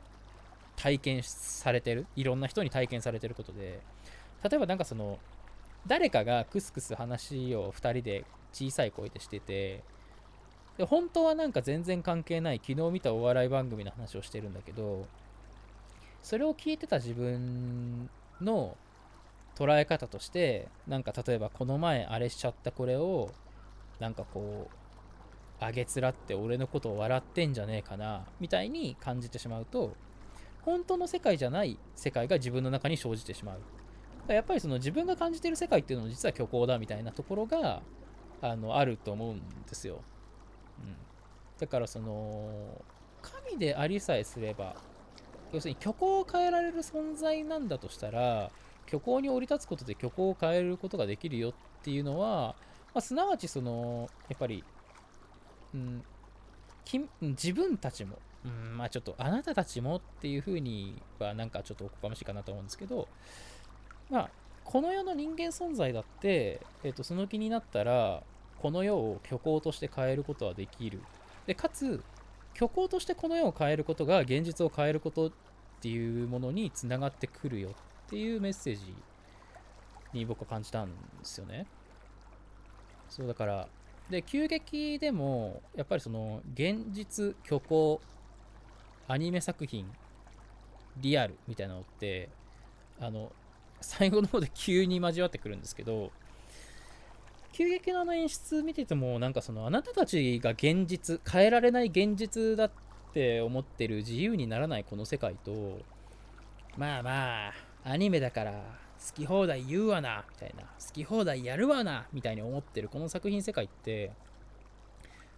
体験されてるいろんな人に体験されてることで例えばなんかその誰かがクスクス話を2人で小さい声でしててで本当はなんか全然関係ない昨日見たお笑い番組の話をしてるんだけどそれを聞いてた自分の捉え方としてなんか例えばこの前あれしちゃったこれをなんかこうあげつらって俺のことを笑ってんじゃねえかなみたいに感じてしまうと本当の世界じゃない世界が自分の中に生じてしまう。やっぱりその自分が感じてる世界っていうのも実は虚構だみたいなところがあのあると思うんですよ、うん、だからその神でありさえすれば要するに虚構を変えられる存在なんだとしたら虚構に降り立つことで虚構を変えることができるよっていうのは、まあ、すなわちそのやっぱり、うん、自分たちもうん、まあちょっとあなたたちもっていうふうにはなんかちょっとおこがましいかなと思うんですけど、まあこの世の人間存在だって、えっ、ー、とその気になったらこの世を虚構として変えることはできる。で、かつ虚構としてこの世を変えることが現実を変えることっていうものにつながってくるよっていうメッセージに僕は感じたんですよね。そうだからで急激でもやっぱりその現実虚構アニメ作品リアルみたいなのってあの最後の方で急に交わってくるんですけど急激なあの演出見ててもなんかそのあなたたちが現実変えられない現実だって思ってる自由にならないこの世界とまあまあアニメだから好き放題言うわなみたいな好き放題やるわなみたいに思ってるこの作品世界って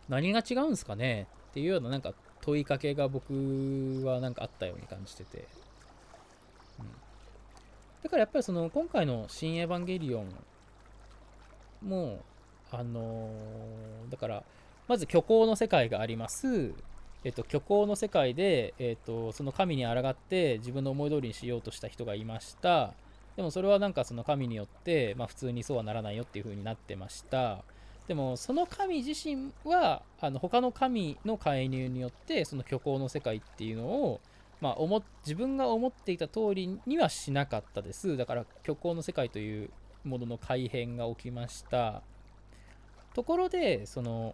何が違うんすかねっていうようななんか問いかけが僕はなんかあったように感じてて、うん、だからやっぱりその今回の「新エヴァンゲリオン」もあのー、だからまず虚構の世界がありますえっと、虚構の世界で、えっと、その神に抗って自分の思い通りにしようとした人がいました。でもそれはなんかその神によって、まあ、普通にそうはならないよっていう風になってました。でもその神自身はあの他の神の介入によってその虚構の世界っていうのを、まあ、思自分が思っていた通りにはしなかったです。だから虚構の世界というものの改変が起きました。ところでその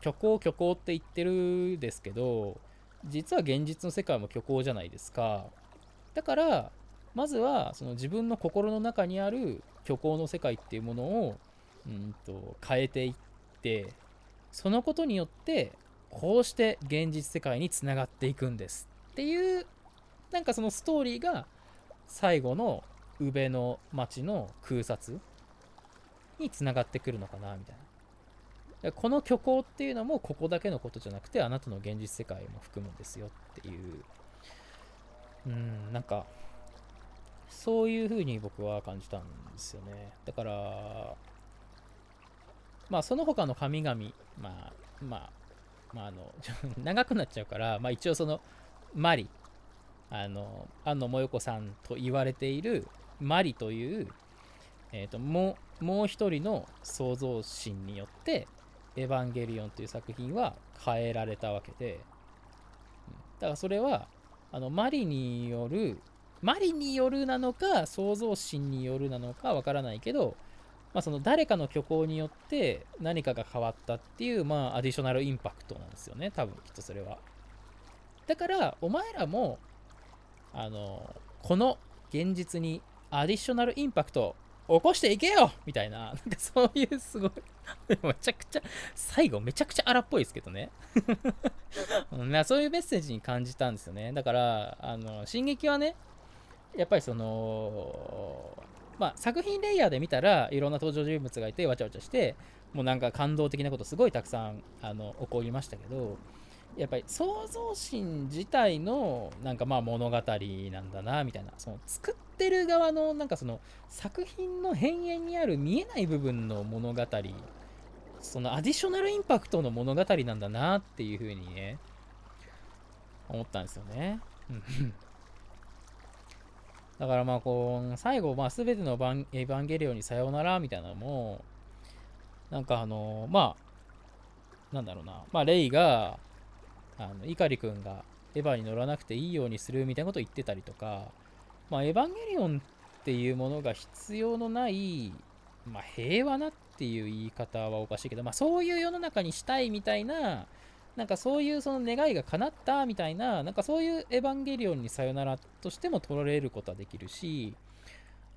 虚構虚構って言ってるですけど実は現実の世界も虚構じゃないですか。だからまずはその自分の心の中にある虚構の世界っていうものをうんと変えていってそのことによってこうして現実世界につながっていくんですっていうなんかそのストーリーが最後の宇部の町の空撮につながってくるのかなみたいな。この虚構っていうのもここだけのことじゃなくてあなたの現実世界も含むんですよっていう。うんなんかそういう風に僕は感じたんですよね。だからまあ、その他の神々、まあ、まあ、まあ、あの、(laughs) 長くなっちゃうから、まあ、一応その、マリ、あの、安野もよこさんと言われているマリという、えっ、ー、と、もう、もう一人の創造神によって、「エヴァンゲリオン」という作品は変えられたわけで、だからそれはあのマリによるマリによるなのか創造心によるなのかわからないけど、まあ、その誰かの虚構によって何かが変わったっていう、まあ、アディショナルインパクトなんですよね多分きっとそれはだからお前らもあのこの現実にアディショナルインパクト起こしていけよみたいな、なんかそういうすごい (laughs) めちゃくちゃ、最後めちゃくちゃ荒っぽいですけどね (laughs) そういうメッセージに感じたんですよね。だから、あの、進撃はね、やっぱりその、まあ、作品レイヤーで見たらいろんな登場人物がいてわちゃわちゃしてもうなんか感動的なことすごいたくさんあの起こりましたけどやっぱり創造心自体のなんかまあ物語なんだなみたいなその作ってる側のなんかその作品の変幻にある見えない部分の物語そのアディショナルインパクトの物語なんだなっていうふうにね思ったんですよね。だからまあこう最後まあ全てのエヴァンゲリオンにさようならみたいなのもなんかあのまあなんだろうなまあレイがあの碇くんがエヴァに乗らなくていいようにするみたいなことを言ってたりとか、まあ、エヴァンゲリオンっていうものが必要のない、まあ、平和なっていう言い方はおかしいけど、まあ、そういう世の中にしたいみたいな、なんかそういうその願いが叶ったみたいな、なんかそういうエヴァンゲリオンにさよならとしても取られることはできるし、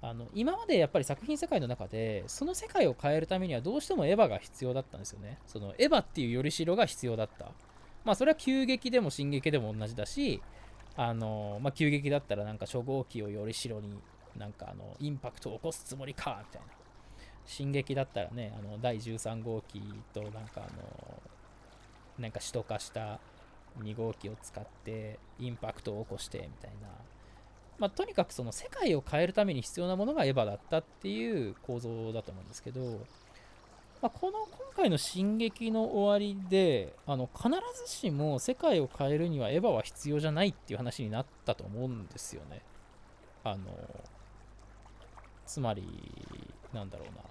あの今までやっぱり作品世界の中でその世界を変えるためにはどうしてもエヴァが必要だったんですよね。そのエヴァっていうよりしろが必要だった。まあそれは急激でも進撃でも同じだし、あのまあ、急激だったらなんか初号機をよりしろになんかあのインパクトを起こすつもりかみたいな。進撃だったらね、あの第13号機となんかあのなんか首都化した2号機を使ってインパクトを起こしてみたいな。まあ、とにかくその世界を変えるために必要なものがエヴァだったっていう構造だと思うんですけど、まあ、この今回の進撃の終わりであの必ずしも世界を変えるにはエヴァは必要じゃないっていう話になったと思うんですよね。あのつまりなんだろうな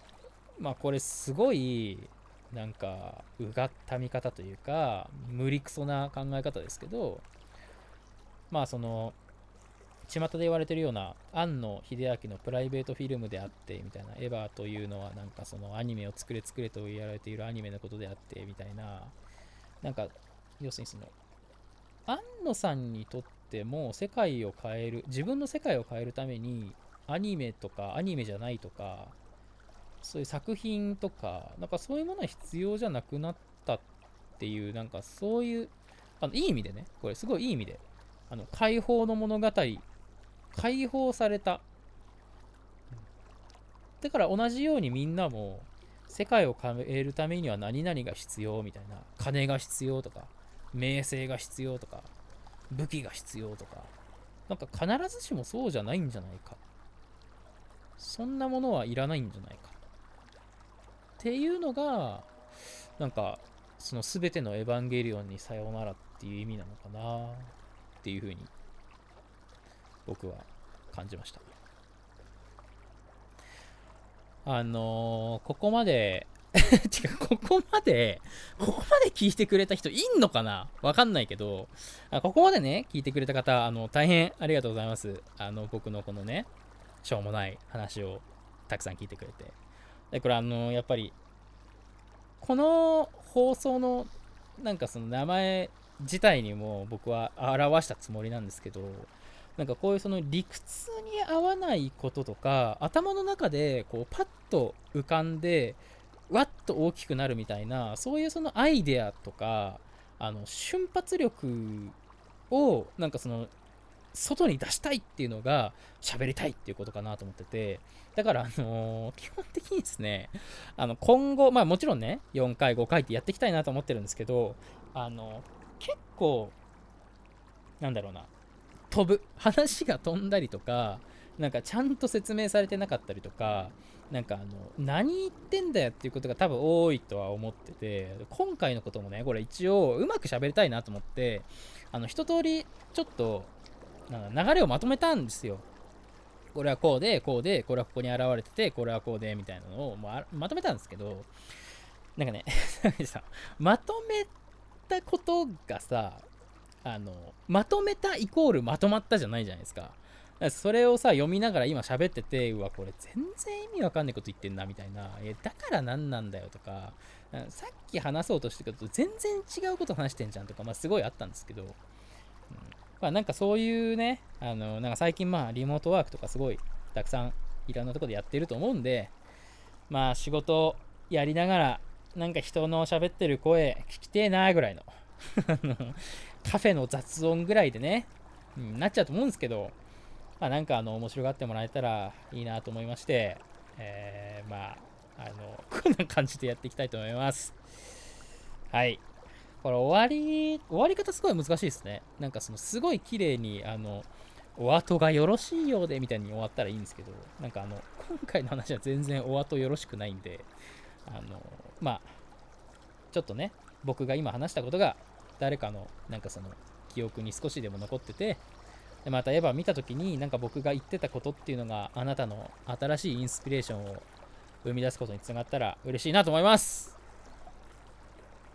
まあこれすごいなんかうがった見方というか無理くそな考え方ですけどまあその巷で言われてるような庵野秀明のプライベートフィルムであってみたいなエヴァというのはなんかそのアニメを作れ作れと言われているアニメのことであってみたいななんか要するにその庵野さんにとっても世界を変える自分の世界を変えるためにアニメとかアニメじゃないとかそういう作品とかなんかそういうものは必要じゃなくなったっていうなんかそういうあのいい意味でねこれすごいいい意味であの解放の物語解放された。だから同じようにみんなも世界を変えるためには何々が必要みたいな金が必要とか名声が必要とか武器が必要とかなんか必ずしもそうじゃないんじゃないかそんなものはいらないんじゃないかっていうのがなんかその全てのエヴァンゲリオンにさようならっていう意味なのかなっていうふうに僕は感じましたあのー、ここまで (laughs) 違う、ここまで、ここまで聞いてくれた人いんのかな？わかんないけど、あここまでね、聞いてくれた方、あの、大変ありがとうございます。あの、僕のこのね、しょうもない話をたくさん聞いてくれて。で、これあの、やっぱり、この放送の、なんかその名前自体にも僕は表したつもりなんですけど、なんかこういうその理屈に合わないこととか頭の中でこうパッと浮かんでわっと大きくなるみたいなそういうそのアイデアとかあの瞬発力をなんかその外に出したいっていうのが喋りたいっていうことかなと思ってて。だからあのー、基本的にですねあの今後まあもちろんね4回5回ってやっていきたいなと思ってるんですけどあの結構なんだろうな飛ぶ話が飛んだりとかなんかちゃんと説明されてなかったりとかなんかあの何言ってんだよっていうことが多分多いとは思ってて今回のこともねこれ一応うまく喋りたいなと思ってあの一通りちょっとなんか流れをまとめたんですよ。これはこうでこうでこれはここに現れててこれはこうでみたいなのをまとめたんですけどなんかね (laughs) まとめたことがさあのまとめたイコールまとまったじゃないじゃないですか。それをさ読みながら今喋っててうわこれ全然意味わかんないこと言ってんなみたいな。えだから何なんだよとかさっき話そうとしてること全然違うこと話してんじゃんとか、まあ、すごいあったんですけど、うん。まあ、なんかそういうねあのなんか最近まあリモートワークとかすごいたくさんいろんなとこでやってると思うんでまあ仕事やりながらなんか人の喋ってる声聞きてえなぐらいの (laughs) カフェの雑音ぐらいでね、うん、なっちゃうと思うんですけど、まあ、なんかあの面白がってもらえたらいいなと思いまして、えー、まあ、あの、こんな感じでやっていきたいと思います。はい。これ終わり、終わり方すごい難しいですね。なんかそのすごい綺麗に、あの、お後がよろしいようでみたいに終わったらいいんですけど、なんかあの、今回の話は全然お後よろしくないんで、あの、まあ、ちょっとね、僕が今話したことが誰かのなんかその記憶に少しでも残っててでまたエヴァ見た時になんか僕が言ってたことっていうのがあなたの新しいインスピレーションを生み出すことにつながったら嬉しいなと思います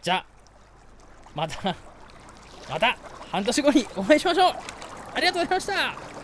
じゃあまたまた半年後にお会いしましょう。ありがとうございました。